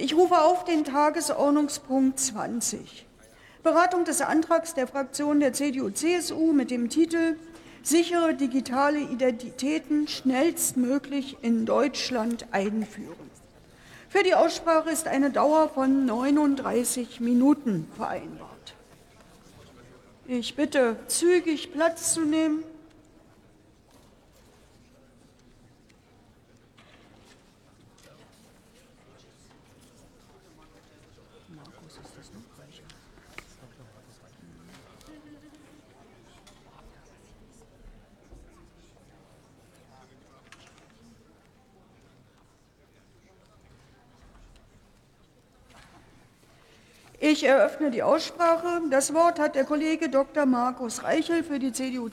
Ich rufe auf den Tagesordnungspunkt 20. Beratung des Antrags der Fraktion der CDU-CSU mit dem Titel Sichere digitale Identitäten schnellstmöglich in Deutschland einführen. Für die Aussprache ist eine Dauer von 39 Minuten vereinbart. Ich bitte, zügig Platz zu nehmen. Ich eröffne die Aussprache. Das Wort hat der Kollege Dr. Markus Reichel für die CDU